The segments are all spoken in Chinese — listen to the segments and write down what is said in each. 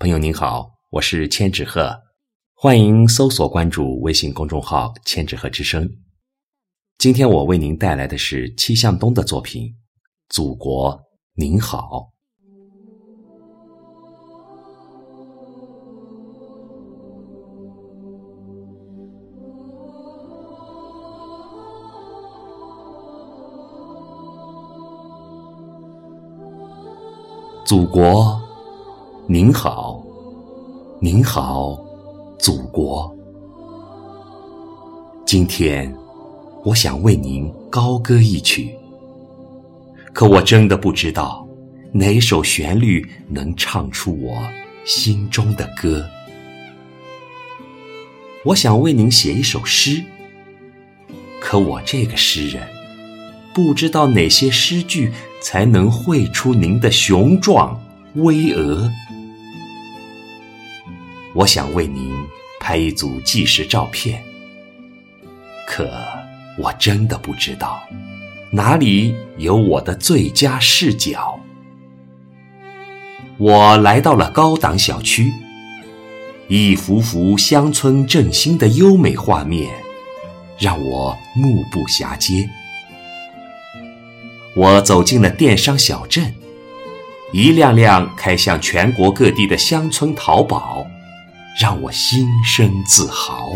朋友您好，我是千纸鹤，欢迎搜索关注微信公众号“千纸鹤之声”。今天我为您带来的是戚向东的作品《祖国您好》。祖国，您好，您好，祖国。今天，我想为您高歌一曲，可我真的不知道哪首旋律能唱出我心中的歌。我想为您写一首诗，可我这个诗人，不知道哪些诗句。才能绘出您的雄壮巍峨。我想为您拍一组纪实照片，可我真的不知道哪里有我的最佳视角。我来到了高档小区，一幅幅乡村振兴的优美画面让我目不暇接。我走进了电商小镇，一辆辆开向全国各地的乡村淘宝，让我心生自豪。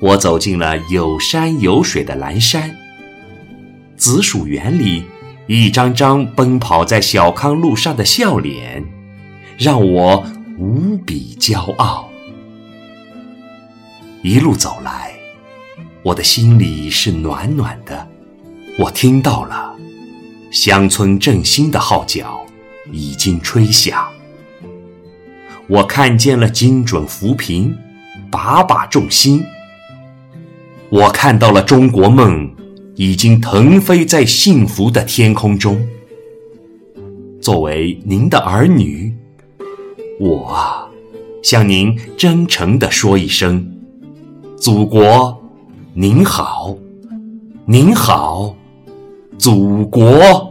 我走进了有山有水的蓝山，紫薯园里一张张奔跑在小康路上的笑脸，让我无比骄傲。一路走来，我的心里是暖暖的。我听到了乡村振兴的号角已经吹响，我看见了精准扶贫，把把重心，我看到了中国梦已经腾飞在幸福的天空中。作为您的儿女，我啊，向您真诚地说一声：祖国，您好，您好。祖国。